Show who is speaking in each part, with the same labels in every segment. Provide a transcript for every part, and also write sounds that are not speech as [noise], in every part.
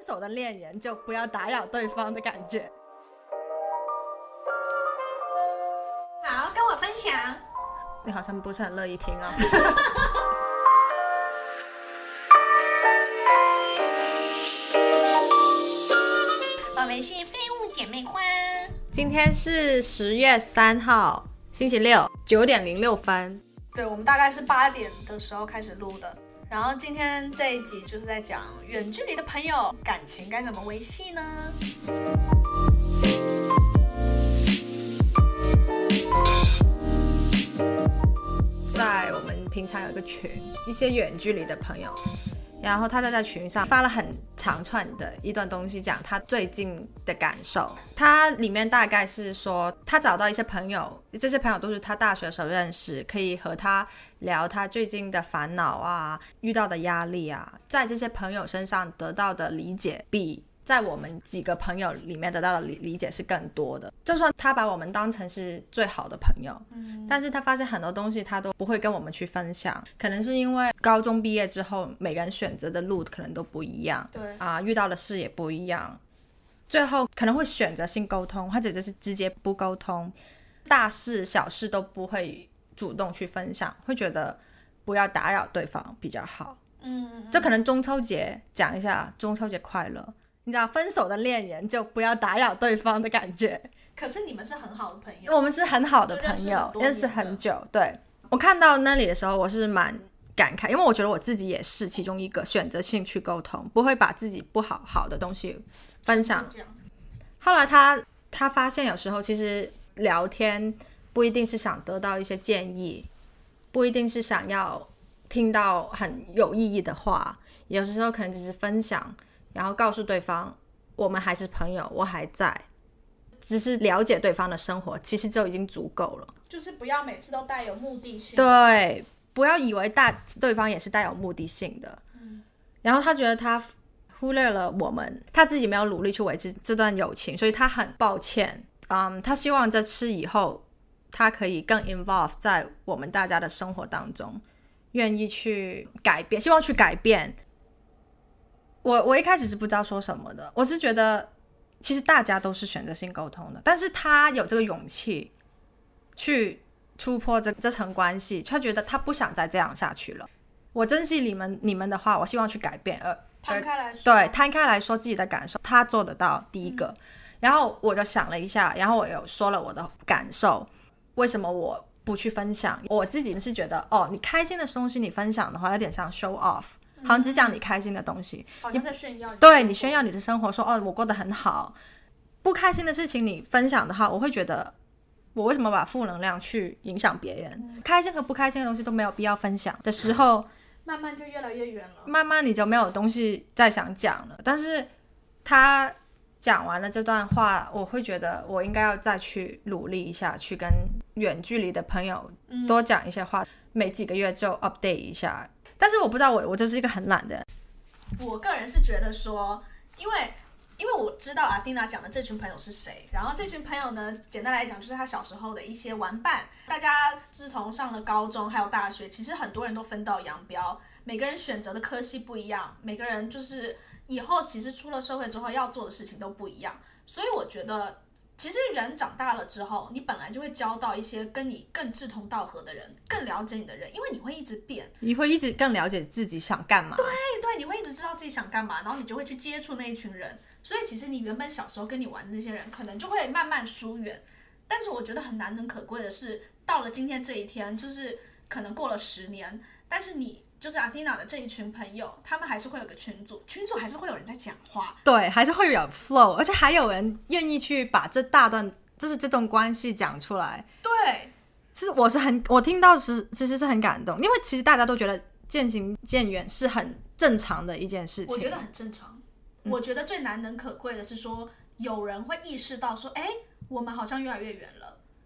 Speaker 1: 手的恋人就不要打扰对方的感觉。
Speaker 2: 好，跟我分享。
Speaker 1: 你好像不是很乐意听啊。[laughs]
Speaker 2: 我们是废物姐妹花。
Speaker 1: 今天是十月三号，星期六，九点零六分。
Speaker 2: 对，我们大概是八点的时候开始录的。然后今天这一集就是在讲远距离的朋友感情该怎么维系呢？
Speaker 1: 在我们平常有个群，一些远距离的朋友，然后他就在群上发了很长串的一段东西，讲他最近的感受。他里面大概是说，他找到一些朋友，这些朋友都是他大学时候认识，可以和他聊他最近的烦恼啊，遇到的压力啊，在这些朋友身上得到的理解比。在我们几个朋友里面得到的理理解是更多的。就算他把我们当成是最好的朋友，嗯，但是他发现很多东西他都不会跟我们去分享，可能是因为高中毕业之后，每个人选择的路可能都不一样，
Speaker 2: 对
Speaker 1: 啊，遇到的事也不一样，最后可能会选择性沟通，或者就是直接不沟通，大事小事都不会主动去分享，会觉得不要打扰对方比较好。
Speaker 2: 嗯，
Speaker 1: 就可能中秋节讲一下中秋节快乐。你知道，分手的恋人就不要打扰对方的感觉。
Speaker 2: 可是你们是很好的朋友，
Speaker 1: 我们是很好的朋友，认识很久。对我看到那里的时候，我是蛮感慨，因为我觉得我自己也是其中一个选择性去沟通，不会把自己不好好的东西分享。后来他他发现，有时候其实聊天不一定是想得到一些建议，不一定是想要听到很有意义的话，有时候可能只是分享。然后告诉对方，我们还是朋友，我还在，只是了解对方的生活，其实就已经足够了。
Speaker 2: 就是不要每次都带有目的性。
Speaker 1: 对，不要以为大对方也是带有目的性的。嗯。然后他觉得他忽略了我们，他自己没有努力去维持这段友情，所以他很抱歉。嗯，他希望这次以后他可以更 involve 在我们大家的生活当中，愿意去改变，希望去改变。我我一开始是不知道说什么的，我是觉得其实大家都是选择性沟通的，但是他有这个勇气去突破这这层关系，他觉得他不想再这样下去了。我珍惜你们你们的话，我希望去改变，呃，
Speaker 2: 摊开来说，
Speaker 1: 对，摊开来说自己的感受，他做得到第一个。然后我就想了一下，然后我有说了我的感受，为什么我不去分享？我自己是觉得，哦，你开心的东西你分享的话，有点像 show off。好像只讲你开心的东西，
Speaker 2: 好像在炫耀。
Speaker 1: 对你炫耀你的生活，说哦，我过得很好。不开心的事情你分享的话，我会觉得我为什么把负能量去影响别人？开心和不开心的东西都没有必要分享的时候，
Speaker 2: 慢慢就越来越远了。
Speaker 1: 慢慢你就没有东西再想讲了。但是他讲完了这段话，我会觉得我应该要再去努力一下，去跟远距离的朋友多讲一些话，每几个月就 update 一下。但是我不知道，我我就是一个很懒的。
Speaker 2: 我个人是觉得说，因为因为我知道阿蒂娜讲的这群朋友是谁，然后这群朋友呢，简单来讲就是他小时候的一些玩伴。大家自从上了高中还有大学，其实很多人都分道扬镳，每个人选择的科系不一样，每个人就是以后其实出了社会之后要做的事情都不一样，所以我觉得。其实人长大了之后，你本来就会交到一些跟你更志同道合的人，更了解你的人，因为你会一直变，
Speaker 1: 你会一直更了解自己想干嘛。
Speaker 2: 对对，你会一直知道自己想干嘛，然后你就会去接触那一群人。所以其实你原本小时候跟你玩的那些人，可能就会慢慢疏远。但是我觉得很难能可贵的是，到了今天这一天，就是可能过了十年，但是你。就是阿蒂娜的这一群朋友，他们还是会有个群组，群组还是会有人在讲话，
Speaker 1: 对，还是会有 flow，而且还有人愿意去把这大段，就是这段关系讲出来。
Speaker 2: 对，
Speaker 1: 其实我是很，我听到是其实是很感动，因为其实大家都觉得渐行渐远是很正常的一件事情。
Speaker 2: 我觉得很正常。我觉得最难能可贵的是说，有人会意识到说，哎，我们好像越来越远了，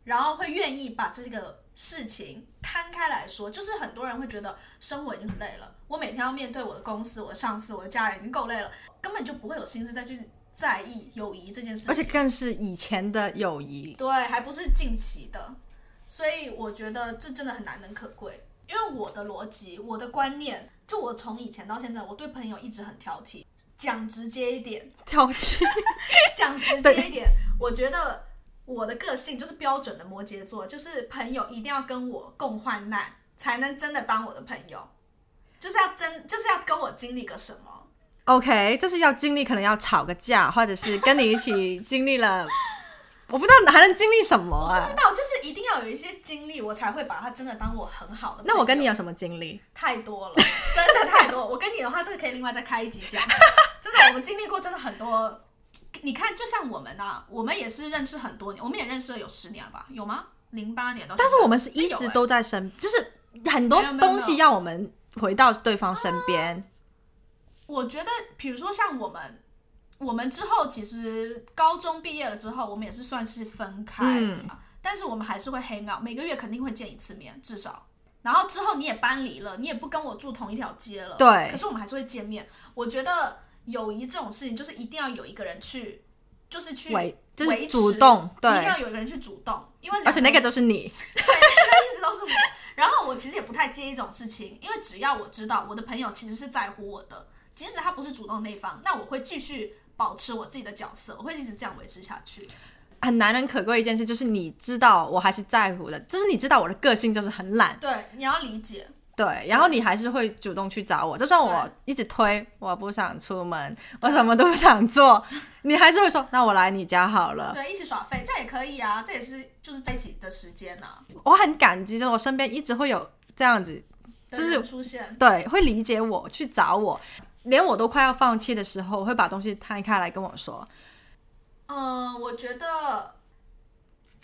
Speaker 2: 然后会愿意把这个。事情摊开来说，就是很多人会觉得生活已经很累了。我每天要面对我的公司、我的上司、我的家人，已经够累了，根本就不会有心思再去在意友谊这件事情。
Speaker 1: 而且更是以前的友谊，
Speaker 2: 对，还不是近期的。所以我觉得这真的很难能可贵。因为我的逻辑、我的观念，就我从以前到现在，我对朋友一直很挑剔。讲直接一点，
Speaker 1: 挑剔。
Speaker 2: 讲直接一点，[laughs] 我觉得我的个性就是标准的摩羯座，就是朋友一定要跟我共患难，才能真的当我的朋友，就是要真就是要跟我经历个什么。
Speaker 1: OK，就是要经历，可能要吵个架，或者是跟你一起经历了，我不知道还能经历什么啊
Speaker 2: 不？知道，就是一定要有一些经历，我才会把他真的当我很好的。
Speaker 1: 那我跟你有什么经历？
Speaker 2: 太多了，真的太多。我跟你的话，这个可以另外再开一集讲。[laughs] 真的，我们经历过真的很多。你看，就像我们啊，我们也是认识很多年，我们也认识了有十年了吧？有吗？零八年到现在。
Speaker 1: 但是我们是一直都在身，就是很多东西要我们回到对方身边。
Speaker 2: 我觉得，比如说像我们，我们之后其实高中毕业了之后，我们也是算是分开，
Speaker 1: 嗯
Speaker 2: 但是我们还是会 hang out，每个月肯定会见一次面，至少。然后之后你也搬离了，你也不跟我住同一条街了，
Speaker 1: 对
Speaker 2: 可是我们还是会见面。我觉得友谊这种事情，就是一定要有一个人去，就是去
Speaker 1: 维就是主动对
Speaker 2: 一定要有一个人去主动，因为
Speaker 1: 而且那个
Speaker 2: 两
Speaker 1: 就是你，[laughs]
Speaker 2: 对，那一直都是我。然后我其实也不太介意这种事情，因为只要我知道我的朋友其实是在乎我的，即使他不是主动那一方，那我会继续保持我自己的角色，我会一直这样维持下去。
Speaker 1: 很难能可贵一件事，就是你知道我还是在乎的，就是你知道我的个性就是很懒，
Speaker 2: 对，你要理解，
Speaker 1: 对，然后你还是会主动去找我，就算我一直推，我不想出门，我什么都不想做，你还是会说，那我来你家好了。
Speaker 2: 对，一起耍废，这样也可以啊，这也是就是在一起的时间呐、
Speaker 1: 我很感激，就是我身边一直会有这样子，就是
Speaker 2: 出现。
Speaker 1: 对，会理解我，去找我，连我都快要放弃的时候，我会把东西摊开来跟我说。
Speaker 2: 嗯，我觉得，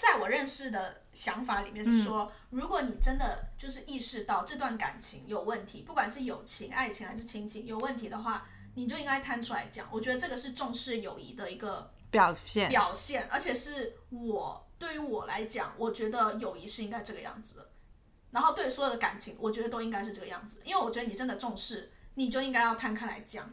Speaker 2: 在我认识的想法里面是说，如果你真的就是意识到这段感情有问题，不管是友情、爱情还是亲情有问题的话，你就应该摊出来讲。我觉得这个是重视友谊的一个
Speaker 1: 表现，
Speaker 2: 表现，而且是我对于我来讲，我觉得友谊是应该这个样子的。然后对所有的感情，我觉得都应该是这个样子，因为我觉得你真的重视，你就应该要摊开来讲。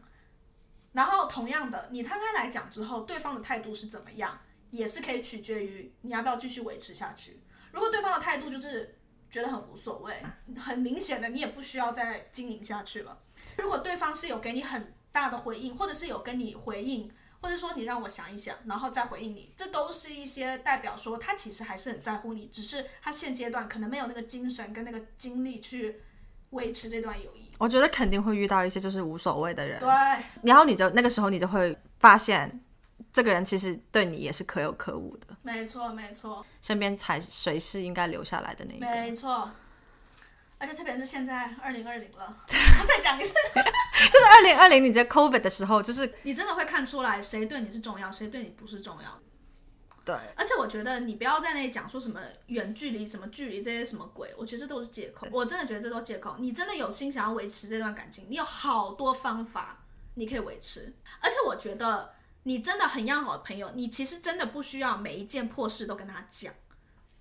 Speaker 2: 然后同样的，你摊开来讲之后，对方的态度是怎么样，也是可以取决于你要不要继续维持下去。如果对方的态度就是觉得很无所谓，很明显的你也不需要再经营下去了。如果对方是有给你很大的回应，或者是有跟你回应，或者说你让我想一想，然后再回应你，这都是一些代表说他其实还是很在乎你，只是他现阶段可能没有那个精神跟那个精力去维持这段友谊。
Speaker 1: 我觉得肯定会遇到一些就是无所谓的人，
Speaker 2: 对，
Speaker 1: 然后你就那个时候你就会发现，这个人其实对你也是可有可无的，
Speaker 2: 没错，没错，
Speaker 1: 身边才谁是应该留下来的那个。
Speaker 2: 没错。而且特别是现在二零二零了，[laughs] 再讲一次，[laughs]
Speaker 1: 就是二零二零你在 COVID 的时候，就是
Speaker 2: 你真的会看出来谁对你是重要，谁对你不是重要。
Speaker 1: 对，
Speaker 2: 而且我觉得你不要在那里讲说什么远距离、什么距离这些什么鬼，我觉得这都是借口。我真的觉得这都是借口。你真的有心想要维持这段感情，你有好多方法你可以维持。而且我觉得你真的很要好的朋友，你其实真的不需要每一件破事都跟他讲。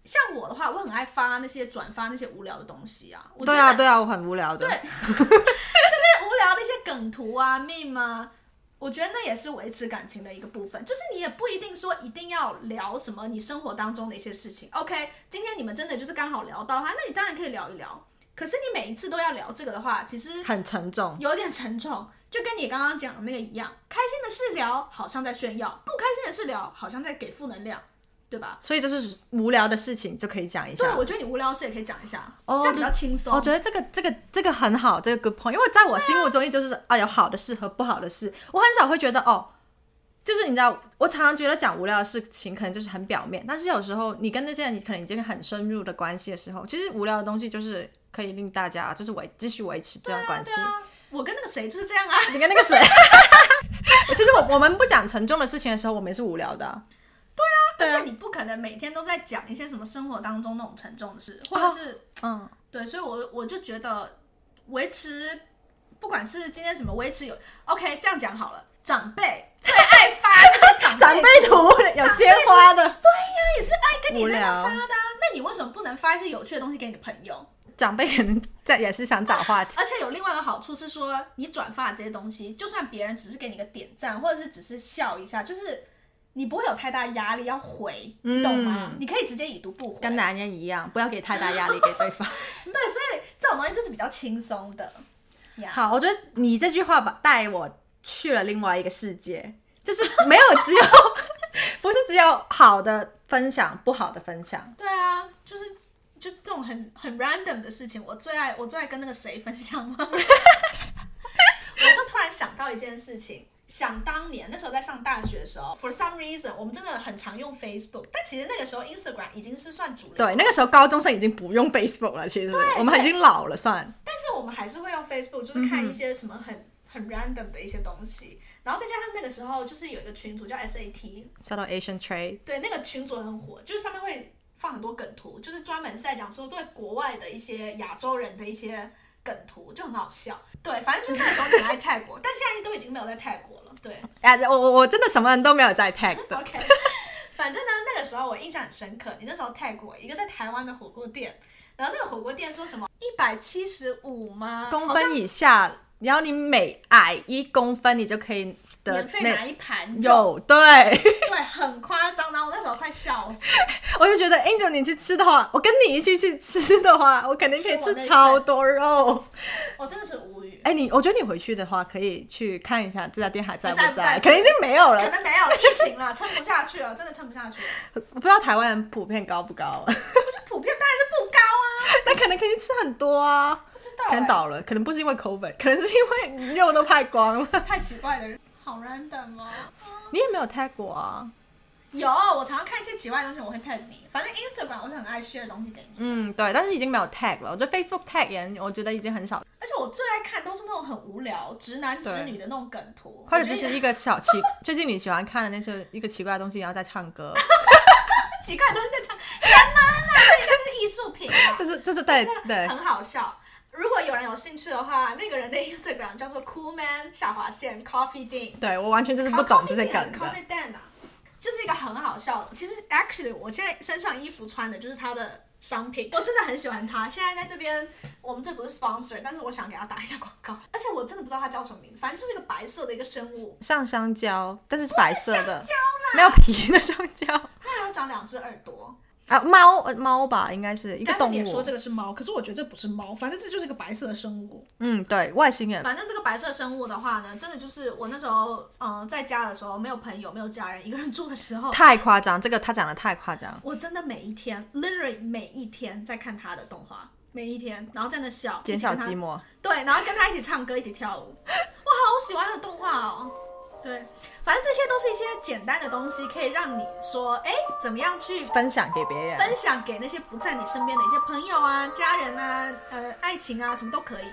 Speaker 2: 像我的话，我很爱发那些转发那些无聊的东西啊。我
Speaker 1: 对啊，对啊，我很无聊的。
Speaker 2: 对 [laughs] 就是无聊的一些梗图啊、meme 啊，我觉得那也是维持感情的一个部分。就是你也不一定说一定要聊什么你生活当中的一些事情。OK，今天你们真的就是刚好聊到哈，那你当然可以聊一聊。可是你每一次都要聊这个的话，其实
Speaker 1: 很沉重。
Speaker 2: 有点沉重，就跟你刚刚讲的那个一样。开心的事聊，好像在炫耀；不开心的事聊，好像在给负能量，对吧？
Speaker 1: 所以就是无聊的事情就可以讲一下
Speaker 2: 对，
Speaker 1: 下。
Speaker 2: 我觉得你无聊的事也可以讲一下，
Speaker 1: 哦
Speaker 2: 这样比较轻松。
Speaker 1: 我觉得这个这个这个很好，这个 good point，因为在我心目中，就是啊有好的事和不好的事，我很少会觉得哦，就是你知道，我常常觉得讲无聊的事情可能就是很表面，但是有时候你跟那些人你可能已经很深入的关系的时候，其实无聊的东西就是可以令大家就是维继续维持这段关系。
Speaker 2: 对啊，我跟那个谁就是这样啊。
Speaker 1: 你跟那个谁，[laughs] 其实我我们不讲沉重的事情的时候，我们也是无聊的对啊、
Speaker 2: 而且你不可能每天都在讲一些什么生活当中那种沉重的事，或者是、
Speaker 1: 嗯，
Speaker 2: 对，所以我我就觉得维持，不管是今天什么维持有 OK，这样讲好了，长辈最爱发那些长
Speaker 1: 长辈
Speaker 2: 辈
Speaker 1: 图。有鲜花的，
Speaker 2: 对呀也是爱跟你这
Speaker 1: 样
Speaker 2: 发的、啊，那你为什么不能发一些有趣的东西给你的朋友？
Speaker 1: 长辈可能在也是想找话题。
Speaker 2: 而且有另外一个好处是说，你转发这些东西，就算别人只是给你个点赞，或者是只是笑一下，就是你不会有太大压力要回，你懂吗？你可以直接已读不回。
Speaker 1: 跟男人一样，不要给太大压力给对方。[laughs]
Speaker 2: 对，所以这种东西就是比较轻松的呀。
Speaker 1: 好，我觉得你这句话把带我去了另外一个世界，就是没有只有 [laughs] 不是只有好的分享，不好的分享。
Speaker 2: 对啊，就是就这种很很 random 的事情，我最爱我最爱跟那个谁分享了。[laughs] 我就突然想到一件事情，想当年那时候在上大学的时候，for some reason 我们真的很常用 Facebook，但其实那个时候 Instagram 已经是算主流，
Speaker 1: 对，那个时候高中生已经不用 Facebook 了，其实我们已经老了算。
Speaker 2: 但是我们还是会用 Facebook，就是看一些什么很很 random 的一些东西，然后再加上那个时候就是有一个群组叫 SAT，
Speaker 1: 叫做 Asian Trade，
Speaker 2: 对，那个群组很火，就是上面会放很多梗图，就是专门是在讲说在国外的一些亚洲人的一些梗图，就很好笑。对，反正就是那个时候很爱泰国，[laughs] 但现在都已经没有在泰国了。对，
Speaker 1: 哎，我我我真的什么人都没有在 tag 的。
Speaker 2: OK，反正呢，那个时候我印象很深刻，你那时候 tag 我一个在台湾的火锅店，然后那个火锅店说什么一百七十五吗？
Speaker 1: 公分以下，然后你每矮一公分，你就可以得
Speaker 2: 免费拿一盘，
Speaker 1: 有对，[laughs]
Speaker 2: 对，很夸张。然后我那时候快笑死。
Speaker 1: 我就觉得 Angel 你去吃的话，我跟你一起去吃的话，我肯定可以吃超多肉。
Speaker 2: 我真的是无语。
Speaker 1: 哎，你我觉得你回去的话，可以去看一下这家店还在不
Speaker 2: 在不在
Speaker 1: 可能已经没有了可。
Speaker 2: 能没有疫情了，撑不下去了，真的撑不下去了。
Speaker 1: 我 [laughs] 不知道台湾人普遍高不高，[laughs]
Speaker 2: 我觉得普遍当然是不高啊，
Speaker 1: 那可能肯定吃很多啊。
Speaker 2: 不知道、
Speaker 1: 可能
Speaker 2: 欸。
Speaker 1: 倒了，可能不是因为 COVID，可能是因为肉都拍光了。
Speaker 2: 太奇怪的人，好 random 哦。
Speaker 1: 你也没有 tag 过啊？
Speaker 2: 有，我常常看一些奇怪的东西，我会 tag 你。反正 Instagram 我是很爱 share 东西给你，
Speaker 1: 嗯，对，但是已经没有 tag 了。我觉得 Facebook tag 也，我觉得已经很少，
Speaker 2: 而且我最爱看都是那种很无聊、直男直女的那种梗图，
Speaker 1: 或者就是一个小奇，[laughs] 最近你喜欢看的那些一个奇怪的东西，然后在唱歌，[laughs]
Speaker 2: 奇怪的东西在唱什么啦？这是艺术品啊，[laughs]
Speaker 1: 就是就是对对
Speaker 2: 很好笑。如果有人有兴趣的话，那个人的 Instagram 叫做 Coolman 下划线 Coffee Dean。
Speaker 1: 对，我完全就是不懂这些梗的。
Speaker 2: Coffee Dan 啊，就是一个很好笑的。其实 actually 我现在身上衣服穿的就是他的商品，我真的很喜欢他。现在在这边，我们这不是 sponsor，但是我想给他打一下广告。而且我真的不知道他叫什么名字，反正就是一个白色的一个生物，
Speaker 1: 像香蕉，但是是白色的，
Speaker 2: 香蕉啦，
Speaker 1: 没有皮的香蕉
Speaker 2: 它还有长两只耳朵。
Speaker 1: 啊，猫呃猫吧，应该是一个动物
Speaker 2: 但是你说。这个是猫，可是我觉得这不是猫，反正这就是一个白色的生物。
Speaker 1: 嗯，对，外星人。
Speaker 2: 反正这个白色生物的话呢，真的就是我那时候，嗯、在家的时候没有朋友，没有家人，一个人住的时候，[laughs]
Speaker 1: 太夸张，这个他讲的太夸张。
Speaker 2: 我真的每一天，literally 每一天在看他的动画，每一天，然后在那笑，
Speaker 1: 减少
Speaker 2: 一起跟他
Speaker 1: 寂寞。
Speaker 2: 对，然后跟他一起唱歌，一起跳舞，[laughs] 我好喜欢他的动画哦。对，反正这些都是一些简单的东西，可以让你说，哎，怎么样去
Speaker 1: 分享给别人。
Speaker 2: 分享给那些不在你身边的一些朋友啊、家人啊、呃、爱情啊，什么都可以，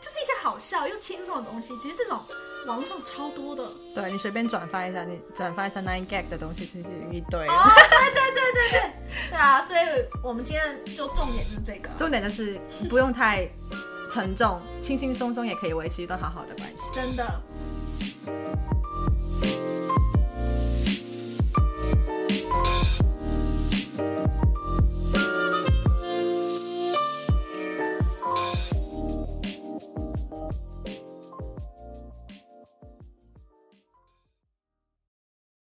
Speaker 2: 就是一些好笑又轻松的东西。其实这种网络上超多的。
Speaker 1: 对你随便转发一下，你转发一下 Nine Gag 的东西，其实一堆。
Speaker 2: 哦，[laughs] 对对对对对，对啊，所以我们今天就重点就是这个。
Speaker 1: 重点就是不用太沉重，轻轻松松也可以维持一段好好的关系。
Speaker 2: 真的，